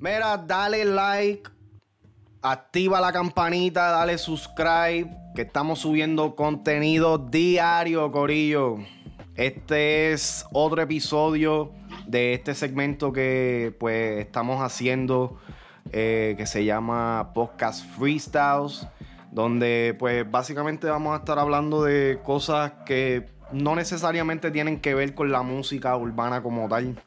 Mira, dale like, activa la campanita, dale subscribe, que estamos subiendo contenido diario, Corillo. Este es otro episodio de este segmento que pues estamos haciendo eh, que se llama Podcast Freestyles, donde pues básicamente vamos a estar hablando de cosas que no necesariamente tienen que ver con la música urbana como tal.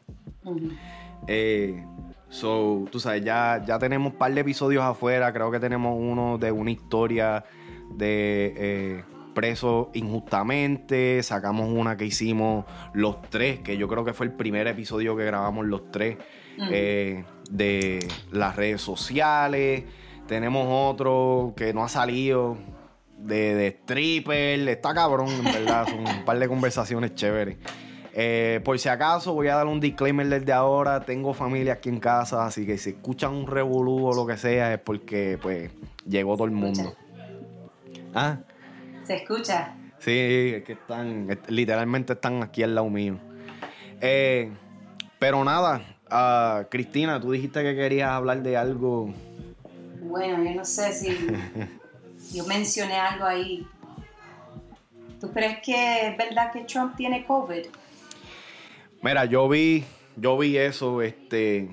Eh, So, tú sabes, ya, ya tenemos un par de episodios afuera. Creo que tenemos uno de una historia de eh, presos injustamente. Sacamos una que hicimos los tres, que yo creo que fue el primer episodio que grabamos los tres, eh, de las redes sociales. Tenemos otro que no ha salido, de, de stripper. Está cabrón, en verdad. Son un par de conversaciones chéveres. Eh, por si acaso, voy a dar un disclaimer desde ahora. Tengo familia aquí en casa, así que si escuchan un revolú o lo que sea, es porque pues llegó todo el mundo. ¿Ah? ¿Se escucha? Sí, es que están, literalmente están aquí al lado mío. Eh, pero nada, uh, Cristina, tú dijiste que querías hablar de algo. Bueno, yo no sé si yo mencioné algo ahí. ¿Tú crees que es verdad que Trump tiene COVID? Mira, yo vi, yo vi eso, este,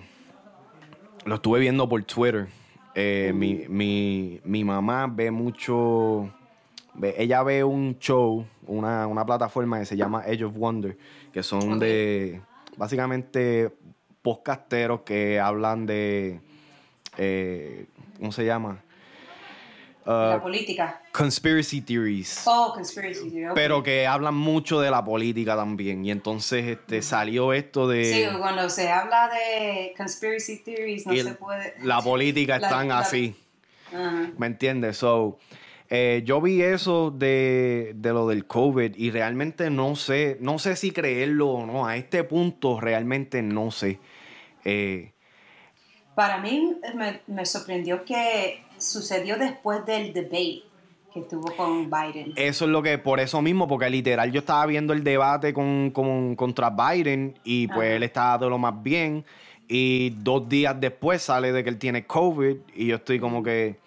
lo estuve viendo por Twitter. Eh, mi, mamá ve mucho, ella ve un show, una, plataforma que se llama Edge of Wonder, que son de, básicamente, podcasteros que hablan de, eh, ¿cómo se llama? La uh, política. Conspiracy theories. Oh, conspiracy theories. Pero que hablan mucho de la política también. Y entonces este, salió esto de. Sí, cuando se habla de conspiracy theories no se puede. La política están así. ¿Me entiendes? So. Eh, yo vi eso de, de, lo del COVID y realmente no sé, no sé si creerlo o no. A este punto realmente no sé. Eh, Para mí me, me sorprendió que sucedió después del debate que tuvo con Biden. Eso es lo que, por eso mismo, porque literal yo estaba viendo el debate con, contra Biden y pues él estaba de lo más bien. Y dos días después sale de que él tiene COVID y yo estoy como que,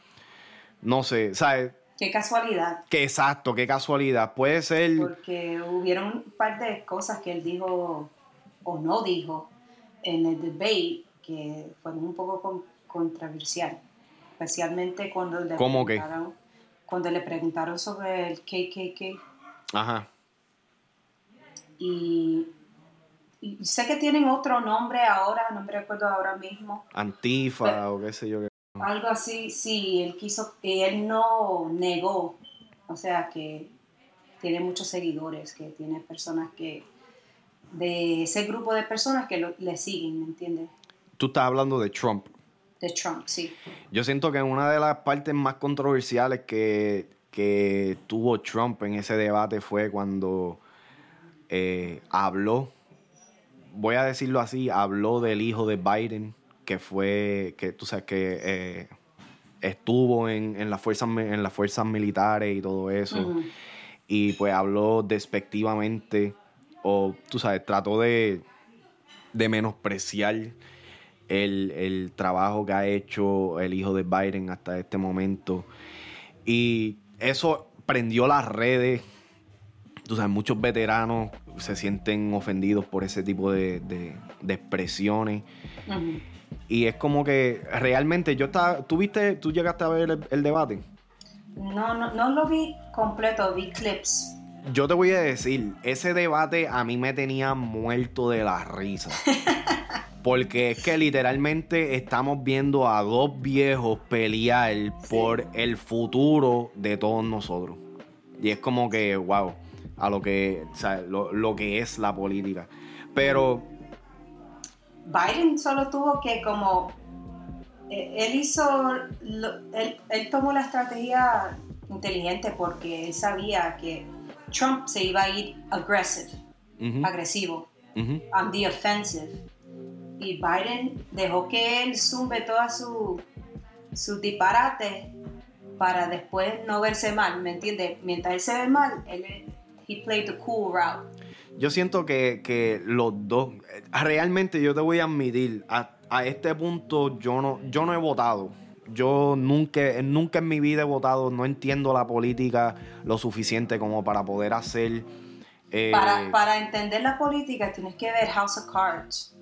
no sé, ¿sabes? Qué casualidad. Qué exacto, qué casualidad. Puede ser. Porque hubieron un par de cosas que él dijo o no dijo en el debate que fueron un poco controversiales especialmente cuando le preguntaron, cuando le preguntaron sobre el KKK. Ajá. Y, sé que tienen otro nombre ahora, no me recuerdo ahora mismo. Antifa o qué sé yo. Algo así, sí, él quiso, él no negó, o sea que tiene muchos seguidores, que tiene personas que, de ese grupo de personas que le siguen, ¿me entiendes? Tú estás hablando de Trump de Trump, sí. Yo siento que una de las partes más controversiales que, tuvo Trump en ese debate fue cuando eh, habló, voy a decirlo así, habló del hijo de Biden, que fue, que tú sabes que eh, estuvo en, las fuerzas, en las fuerzas militares y todo eso. Y pues habló despectivamente, o tú sabes, trató de, de menospreciar el, trabajo que ha hecho el hijo de Biden hasta este momento. Y eso prendió las redes. Tú sabes, muchos veteranos se sienten ofendidos por ese tipo de, expresiones. Y es como que realmente yo estaba. ¿Tú viste, tú llegaste a ver el, debate? No, no, no lo vi completo, vi clips. Yo te voy a decir, ese debate a mí me tenía muerto de la risa. Porque es que literalmente estamos viendo a dos viejos pelear por el futuro de todos nosotros. Y es como que, wow, a lo que, lo, que es la política. Pero... Biden solo tuvo que como... Eh, él hizo... él, tomó la estrategia inteligente porque él sabía que Trump se iba a ir aggressive, agresivo, on the offensive y Biden dejó que él zumbe toda su, su disparate para después no verse mal, ¿me entiendes? Mientras él se ve mal, él he played the cool route. yo siento que, los dos, realmente yo te voy a admitir, a, este punto yo no, yo no he votado. Yo nunca, nunca en mi vida he votado, no entiendo la política lo suficiente como para poder hacer... Eh, para, entender la política tienes que ver House of Cards.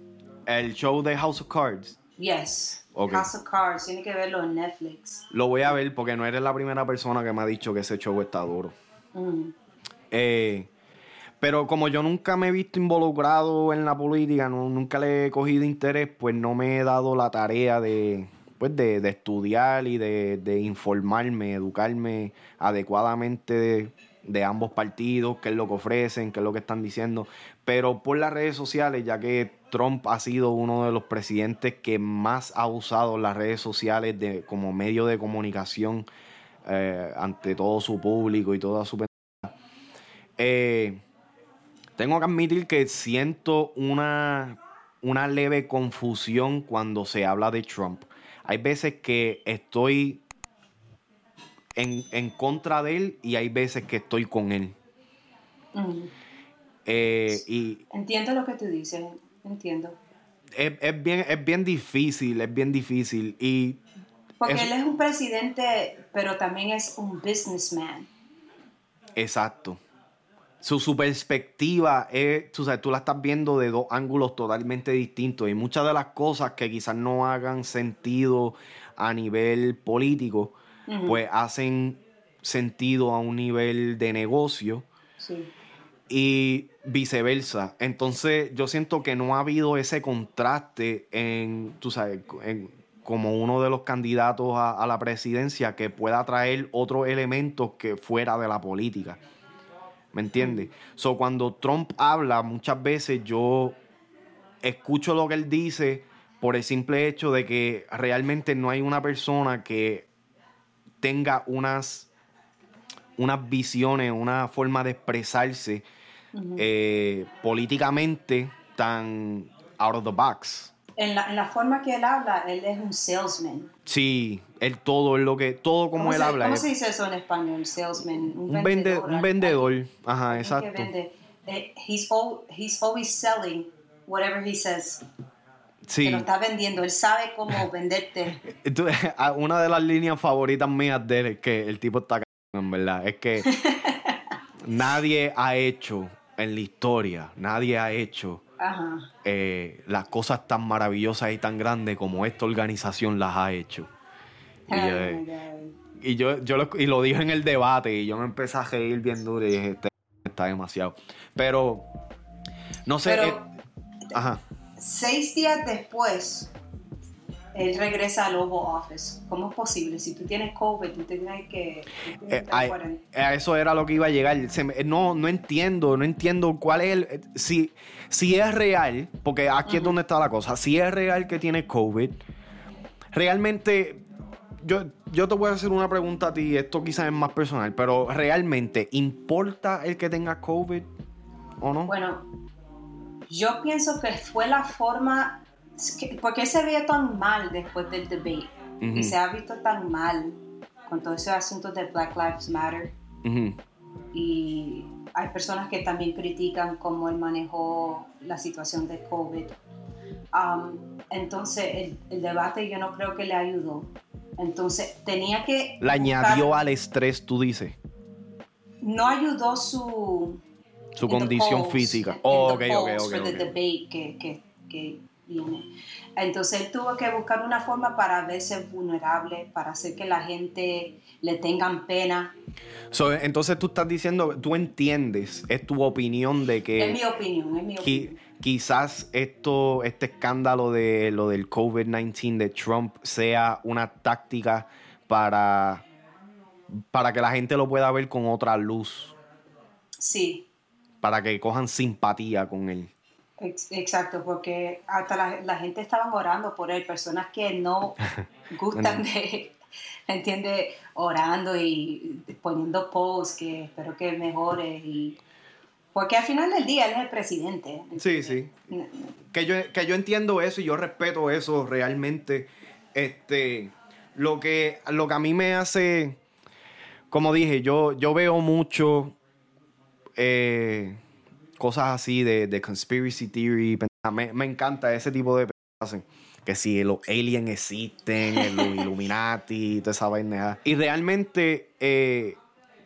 El show de House of Cards. Yes. House of Cards, tienes que verlo en Netflix. Lo voy a ver porque no eres la primera persona que me ha dicho que ese show está duro. Mm. Eh, pero como yo nunca me he visto involucrado en la política, nunca le he cogido interés, pues no me he dado la tarea de, pues de, estudiar y de, informarme, educarme adecuadamente de, ambos partidos, qué es lo que ofrecen, qué es lo que están diciendo. Pero por las redes sociales, ya que Trump ha sido uno de los presidentes que más ha usado las redes sociales de, como medio de comunicación eh, ante todo su público y toda su... Eh, tengo que admitir que siento una, una leve confusión cuando se habla de Trump. Hay veces que estoy en, contra de él y hay veces que estoy con él. Mm. Eh, y entiendo lo que tú dices, entiendo. Es, bien, es bien difícil, es bien difícil. Y Porque él es un presidente, pero también es un businessman. Exacto su, perspectiva es, tú, sabes, tú la estás viendo de dos ángulos totalmente distintos y muchas de las cosas que quizás no hagan sentido a nivel político, pues hacen sentido a un nivel de negocio y viceversa. Entonces yo siento que no ha habido ese contraste en, tú sabes, como uno de los candidatos a, a la presidencia que pueda traer otros elementos que fuera de la política. ¿Me entiendes? So, cuando Trump habla, muchas veces yo escucho lo que él dice por el simple hecho de que realmente no hay una persona que tenga unas, unas visiones, una forma de expresarse eh, políticamente tan out of the box en la, en la, forma que él habla, él es un salesman. Sí, él todo es lo que, todo como él habla. ¿Cómo se dice eso en español? Salesman. Un, vendedor. un vendedor. Ajá, exacto. Que vende. Eh, he's, he's always selling whatever he says. Sí. Que lo está vendiendo, él sabe cómo venderte. Una de las líneas favoritas mías de él es que el tipo está en verdad. Es que nadie ha hecho en la historia, nadie ha hecho eh, las cosas tan maravillosas y tan grandes como esta organización las ha hecho. Y, eh, yo, yo lo, y lo dije en el debate y yo me empecé a reír bien duro y dije, este está demasiado. Pero, no sé. Eh, ajá. Seis días después, él regresa al Oval Office. ¿Cómo es posible? Si tú tienes COVID, tú tienes que... Eh, a, eso era lo que iba a llegar. no, no entiendo, no entiendo cuál es el... Si, si es real, porque aquí es donde está la cosa, si es real que tiene COVID, realmente... Yo, yo te voy a hacer una pregunta a ti, esto quizás es más personal, pero realmente, ¿importa el que tenga COVID o no? Bueno, yo pienso que fue la forma ¿Por qué se ve tan mal después del debate? Y se ha visto tan mal con todo ese asunto de Black Lives Matter. Y hay personas que también critican cómo él manejó la situación de COVID. Um, entonces, el, debate yo no creo que le ayudó. Entonces, tenía que... Le añadió al estrés, tú dices. No ayudó su... Su condición física. Oh, ok, ok, ok. debate que, que entonces él tuvo que buscar una forma para verse vulnerable, para hacer que la gente le tengan pena. entonces tú estás diciendo, tú entiendes, es tu opinión de que... Es mi opinión, es mi opinión. Quizás esto, este escándalo de lo del COVID-19 de Trump sea una táctica para, para que la gente lo pueda ver con otra luz. Sí. Para que cojan simpatía con él. Exacto, porque hasta la, gente estaba orando por él, personas que no gustan de, entiende, orando y poniendo posts que espero que mejore y porque al final del día él es el presidente. Sí, sí. Que yo, que yo entiendo eso y yo respeto eso realmente. Este, lo que, lo que a mí me hace, como dije, yo, yo veo mucho eh, cosas así de, de conspiracy theory. Me, me encanta ese tipo de cosas. Que si los aliens existen, los Illuminati, toda esa vaina. Y realmente, eh,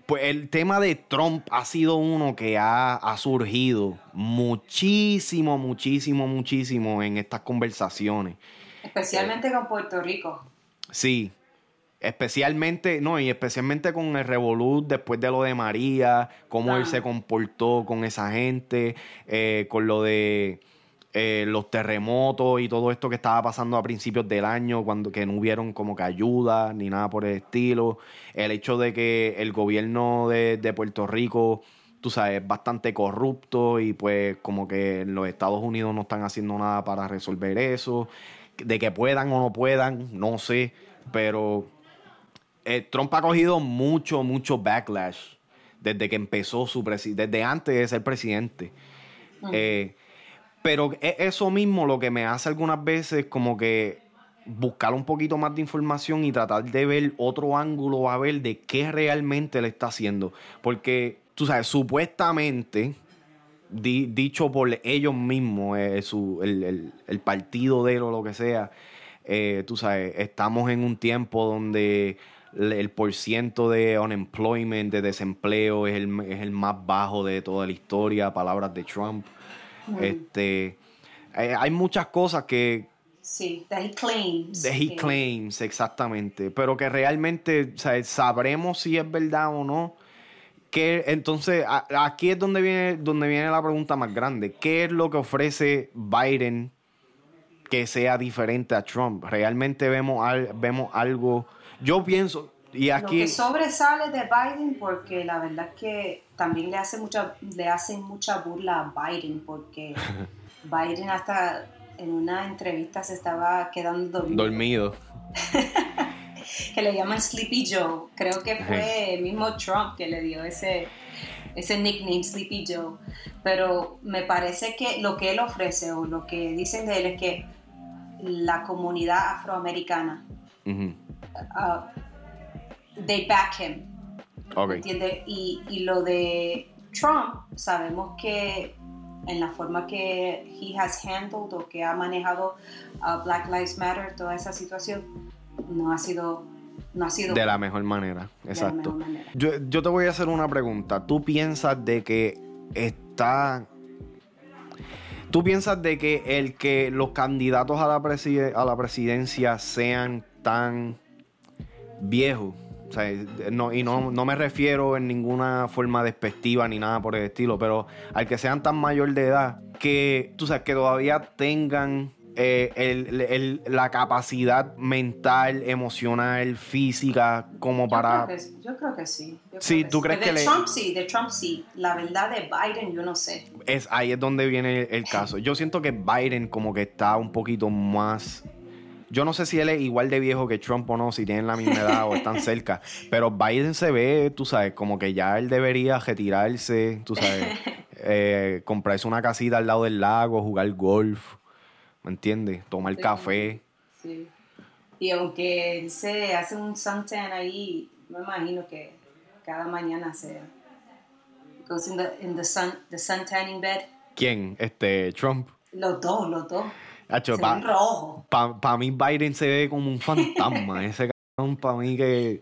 pues el tema de Trump ha sido uno que ha, ha, surgido muchísimo, muchísimo, muchísimo en estas conversaciones. Especialmente con Puerto Rico. Sí, especialmente, no, y especialmente con el Revolut después de lo de María, cómo él se comportó con esa gente, eh, con lo de eh, los terremotos y todo esto que estaba pasando a principios del año, cuando que no hubieron como que ayuda ni nada por el estilo. El hecho de que el gobierno de, de Puerto Rico, tú sabes, es bastante corrupto y pues como que los Estados Unidos no están haciendo nada para resolver eso. De que puedan o no puedan, no sé, pero eh, Trump ha cogido mucho, mucho backlash desde que empezó su presidencia, desde antes de ser presidente. Eh, pero es eso mismo lo que me hace algunas veces como que buscar un poquito más de información y tratar de ver otro ángulo a ver de qué realmente le está haciendo. Porque, tú sabes, supuestamente, dicho por ellos mismos, eh, el, partido de él o lo que sea, tú sabes, estamos en un tiempo donde el porciento de unemployment, de desempleo, es el, es el, más bajo de toda la historia, palabras de Trump. Este, hay, hay, muchas cosas que... Sí, that he claims. That he claims, exactamente. Pero que realmente sabremos si es verdad o no. Que, entonces, aquí es donde viene, donde viene la pregunta más grande. ¿Qué es lo que ofrece Biden que sea diferente a Trump? ¿Realmente vemos, vemos algo yo pienso, y aquí... Lo que sobresale de Biden, porque la verdad es que también le, hace mucha, le hacen mucha burla a Biden, porque Biden hasta en una entrevista se estaba quedando dormido. Dormido. que le llaman Sleepy Joe. Creo que fue el mismo Trump que le dio ese, ese nickname Sleepy Joe. Pero me parece que lo que él ofrece o lo que dicen de él es que la comunidad afroamericana uh, they back him. ¿Entiendes? Y, y, lo de Trump, sabemos que en la forma que he has handled o que ha manejado uh, Black Lives Matter, toda esa situación, no ha sido no ha sido de la mejor manera, exacto. Manera. Yo, yo, te voy a hacer una pregunta. ¿Tú piensas de que está... ¿Tú piensas de que el que los candidatos a la, a la presidencia sean tan viejo. no, y no, no, me refiero en ninguna forma despectiva ni nada por el estilo, pero al que sean tan mayor de edad, que, tú sabes, que todavía tengan eh, el, la capacidad mental, emocional, física, como para... yo creo que sí. sí, ¿tú crees que de Trump sí, de Trump sí. La verdad de Biden yo no sé. Es, ahí es donde viene el caso. Yo siento que Biden como que está un poquito más yo no sé si él es igual de viejo que Trump o no, si tienen la misma edad o están cerca, pero Biden se ve, tú sabes, como que ya él debería retirarse, tú sabes, eh, comprarse una casita al lado del lago, jugar golf, ¿me entiendes? Tomar café. Sí. Y aunque él se hace un suntan ahí, me imagino que cada mañana se goes in the, in the sun, the suntanning bed. ¿Quién? Este, Trump. Los dos, los dos para pa, mí Biden se ve como un fantasma. Ese cabrón para mí que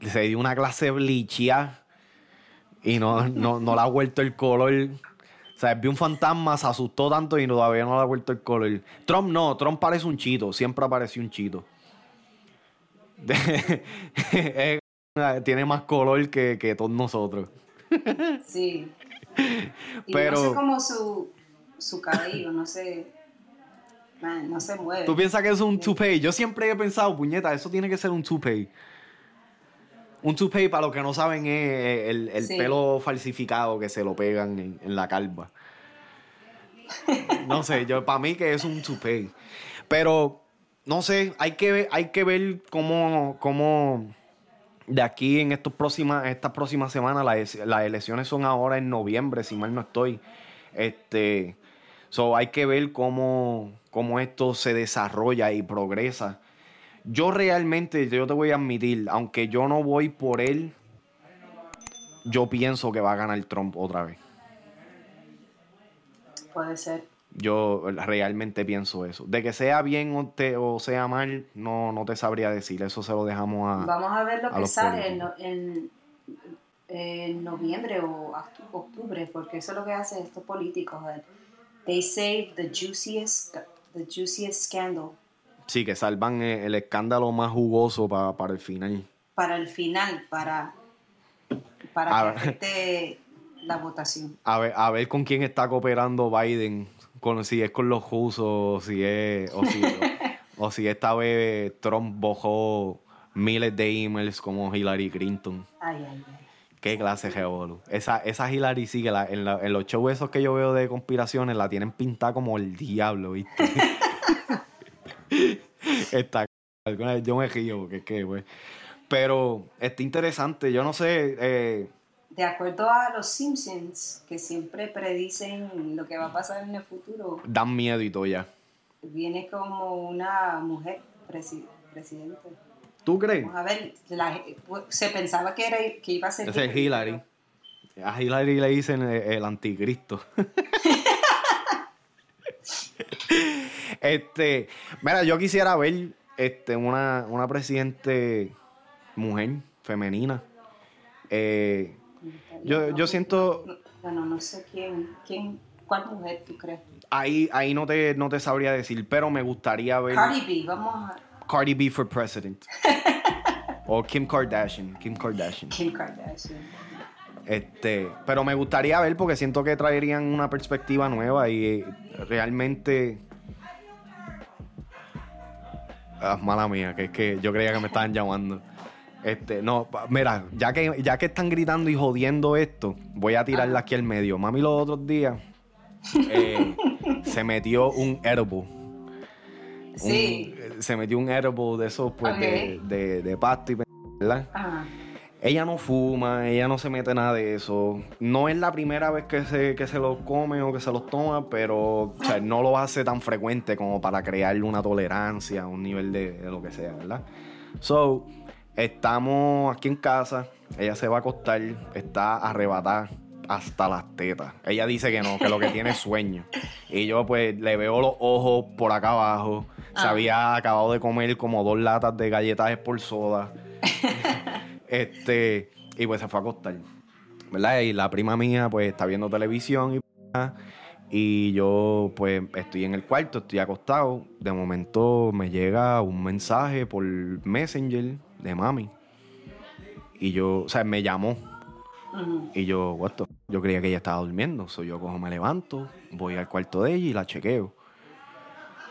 se dio una clase blichia y no, no, no le ha vuelto el color. O sea, vio un fantasma, se asustó tanto y todavía no le ha vuelto el color. Trump no, Trump parece un chito, siempre apareció un chito. tiene más color que, que, todos nosotros. Sí. Pero, no sé cómo su, su cabello, no sé no se mueve. ¿Tú piensas que es un toupee? Yo siempre he pensado, puñeta, eso tiene que ser un toupee. Un toupee, para los que no saben, es el, pelo falsificado que se lo pegan en, la calva. no sé, yo para mí que es un toupee. Pero, no sé, hay que ver, hay que ver cómo, cómo de aquí en estos próximas, estas próximas semanas, las, las elecciones son ahora en noviembre, si mal no estoy. Este, so hay que ver cómo, cómo esto se desarrolla y progresa. Yo realmente, yo te voy a admitir, aunque yo no voy por él, yo pienso que va a ganar Trump otra vez. Puede ser. Yo realmente pienso eso. De que sea bien o, te- o sea mal, no, no te sabría decir. Eso se lo dejamos a... Vamos a ver lo a que sale en, en- en noviembre o octu- octubre, porque eso es lo que hacen estos políticos. They save the juiciest, the juiciest scandal Sí, que salvan eh, el escándalo más jugoso pa- para el final. para el final, para, para que afecte la votación. A ver, a ver con quién está cooperando Biden. Con, si es con los rusos o si es... O si, o, si esta vez Trump bojó miles de emails como Hillary Clinton. Ay, ay, ay. Qué clase de revolú. Esa, esa Hillary sí que la- en, la- en los shows esos que yo veo de conspiraciones la tienen pintada como el diablo, ¿viste? Está yo me río porque es que, güey. Pero está interesante, yo no sé, eh, De acuerdo a los Simpsons, que siempre predicen lo que va a pasar en el futuro, dan miedo y todo ya. viene como una mujer presi- presidente. ¿Tú crees? Vamos a ver, la- se pensaba que, era, que iba a ser... Ese es Hillary. A Hillary le dicen el, el anticristo. este, mira, yo quisiera ver este, una, una presidente mujer, femenina. Eh, yo- yo siento- Bueno, no sé quién, quién, cuál mujer tú crees. ahí ahí no, te, no te sabría decir, pero me gustaría ver Cardi B, vamos a... Cardi B for president. o Kim Kardashian. Kim Kardashian. Kim Kardashian. Este, pero me gustaría ver porque siento que traerían una perspectiva nueva y eh, realmente. Ah, mala mía, que es que yo creía que me estaban llamando. Este, no, mira, ya que, ya que están gritando y jodiendo esto, voy a tirarla aquí al medio. Mami los otros días eh, se metió un edible. Sí. Se metió un edible de esos, pues, de, de, de pasto y ¿verdad? Ajá. Ella no fuma, ella no se mete nada de eso. No es la primera vez que se, que se los come o que se los toma, pero o sea, no lo hace tan frecuente como para crearle una tolerancia, un nivel de, de lo que sea, ¿verdad? So, estamos aquí en casa, ella se va a acostar, está arrebatada hasta las tetas. Ella dice que no, que lo que tiene es sueño. Y yo pues le veo los ojos por acá abajo. Se Ah. había acabado de comer como dos latas de galletas por soda. Este, y pues se fue a acostar. ¿Verdad? Y la prima mía, pues, está viendo televisión y y yo, pues, estoy en el cuarto, estoy acostado. De momento me llega un mensaje por Messenger de mami. Y yo, o sea, me llamó. Y yo, what the? Yo creía que ella estaba durmiendo. So yo cojo, me levanto, voy al cuarto de ella y la chequeo.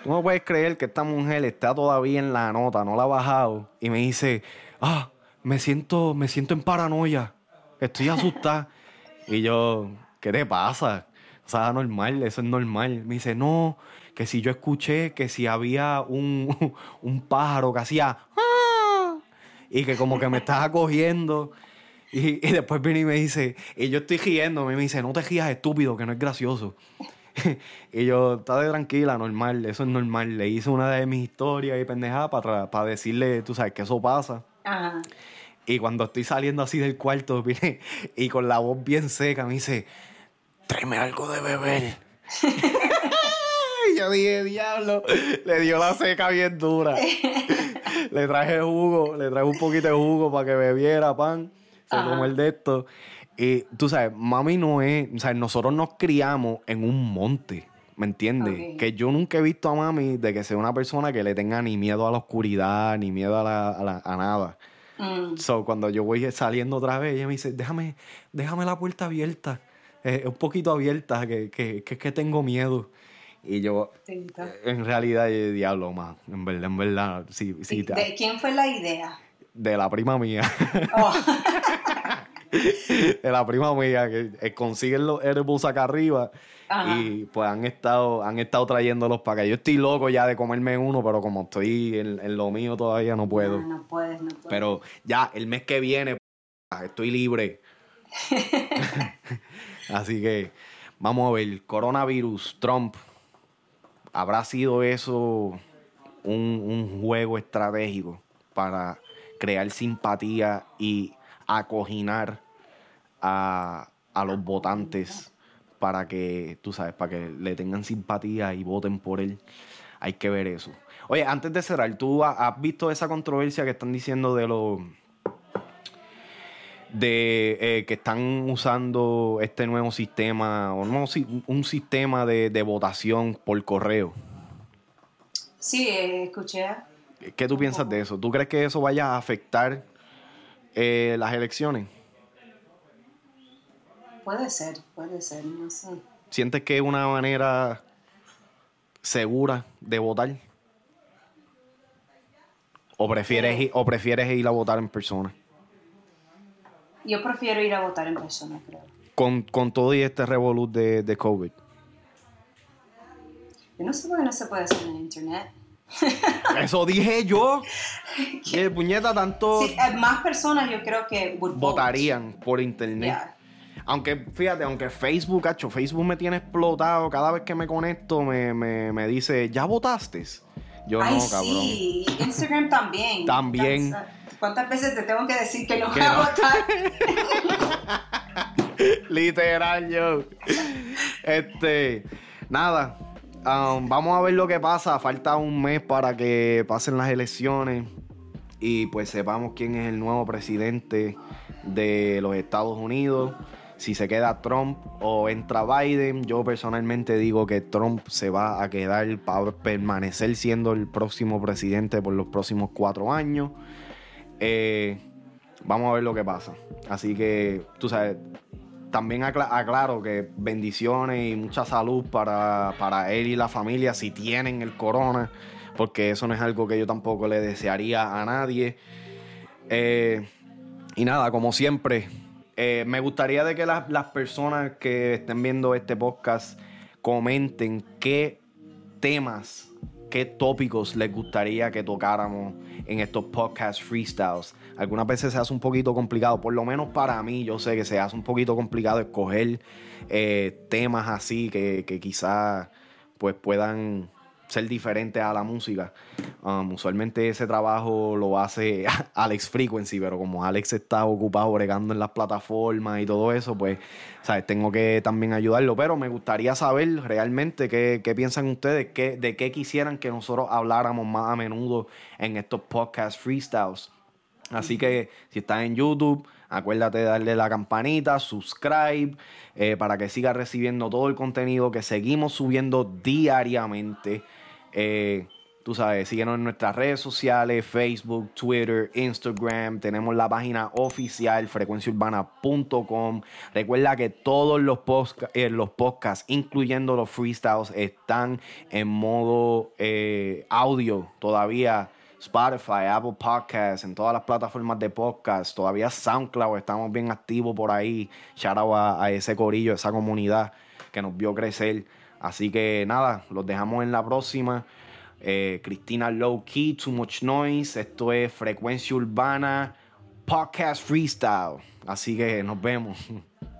Tú no puedes creer que esta mujer está todavía en la nota, no la ha bajado. Y me dice, ah, me siento, me siento en paranoia. Estoy asustada. y yo, ¿qué te pasa? O sea, normal, eso es normal. Me dice, no, que si yo escuché que si había un, un pájaro que hacía, "Ah", y que como que me estaba cogiendo. Y, y después viene y me dice, y yo estoy riendo, y me dice, no te rías estúpido, que no es gracioso. y yo, estate tranquila, normal, eso es normal. Le hice una de mis historias y pendejada para, para decirle, tú sabes, que eso pasa. Ajá. Y cuando estoy saliendo así del cuarto, viene y con la voz bien seca me dice, tráeme algo de beber. y yo dije, diablo, le dio la seca bien dura. le traje jugo, le traje un poquito de jugo para que bebiera pan. Se Ajá. tomó el de esto. Y tú sabes, mami no es, o sea, nosotros nos criamos en un monte. ¿Me entiendes? Ok. Que yo nunca he visto a mami de que sea una persona que le tenga ni miedo a la oscuridad, ni miedo a, la- a la- a nada. Mm. So, cuando yo voy saliendo otra vez, ella me dice, déjame, déjame la puerta abierta, eh, un poquito abierta, que, que, que, que tengo miedo. Y yo, gusta. en realidad, yo, diablo, más, en verdad, en verdad, sí, sí, ¿De, de quién fue la idea? de la prima mía, Oh, de la prima mía, que eh, consiguen los edibles acá arriba Ajá. y pues han estado, han estado trayéndolos para acá. Yo estoy loco ya de comerme uno, pero como estoy en, en lo mío todavía no puedo. No, no puedes, no puedes. Pero ya, el mes que viene, estoy libre. Así que vamos a ver, coronavirus, Trump, ¿habrá sido eso un, un juego estratégico para crear simpatía y acoginar a, a los votantes para que, tú sabes, para que le tengan simpatía y voten por él. Hay que ver eso. Oye, antes de cerrar, ¿tú has visto esa controversia que están diciendo de los de eh, que están usando este nuevo sistema, o no, un sistema de, votación por correo. Sí, escuché. ¿Qué tú piensas de eso? ¿Tú crees que eso vaya a afectar eh, las elecciones? Puede ser, puede ser, no sé. ¿Sientes que es una manera segura de votar? ¿O prefieres, o prefieres ir a votar en persona? Yo prefiero ir a votar en persona, creo. Con, todo y este revolut de, de COVID. Yo no sé por qué no se puede hacer en internet. Eso dije yo. ¿Qué puñeta tanto. Sí, eh, más personas yo creo que votarían por internet. Aunque, fíjate, aunque Facebook, cacho, Facebook me tiene explotado. Cada vez que me conecto me, me, dice, ¿ya votaste? Yo no, cabrón. Sí, Instagram también. También. ¿Cuántas veces te tengo que decir que no voy a votar? Literal, yo. Este, nada. Um, vamos a ver lo que pasa. Falta un mes para que pasen las elecciones y pues sepamos quién es el nuevo presidente de los Estados Unidos. Si se queda Trump o entra Biden, yo personalmente digo que Trump se va a quedar para permanecer siendo el próximo presidente por los próximos cuatro años. Eh, vamos a ver lo que pasa. Así que, tú sabes, también aclaro que bendiciones y mucha salud para, él y la familia si tienen el corona, porque eso no es algo que yo tampoco le desearía a nadie. Eh, y nada, como siempre, eh, me gustaría de que las personas que estén viendo este podcast comenten qué temas qué tópicos les gustaría que tocáramos en estos podcast freestyles. Algunas veces se hace un poquito complicado, por lo menos para mí, yo sé que se hace un poquito complicado escoger eh, temas así que, que quizás pues puedan ser diferente a la música. Um, usualmente ese trabajo lo hace Alex Frequency, pero como Alex está ocupado bregando en las plataformas y todo eso, pues, ¿sabes? Tengo que también ayudarlo. Pero me gustaría saber realmente qué, piensan ustedes, qué, de qué quisieran que nosotros habláramos más a menudo en estos podcast freestyles. Así que si estás en YouTube, acuérdate de darle la campanita, subscribe, eh, para que sigas recibiendo todo el contenido que seguimos subiendo diariamente. Eh, tú sabes, síguenos en nuestras redes sociales, Facebook, Twitter, Instagram. Tenemos la página oficial frecuenciaurbana.com. Recuerda que todos los, eh, los podcasts, incluyendo los freestyles, están en modo eh, audio todavía. Spotify, Apple Podcasts, en todas las plataformas de podcast, todavía SoundCloud, estamos bien activos por ahí. Shout out a, a ese corillo, esa comunidad que nos vio crecer. Así que nada, los dejamos en la próxima. Eh, Cristina Low Key, Too Much Noise. Esto es Frecuencia Urbana Podcast Freestyle. Así que nos vemos.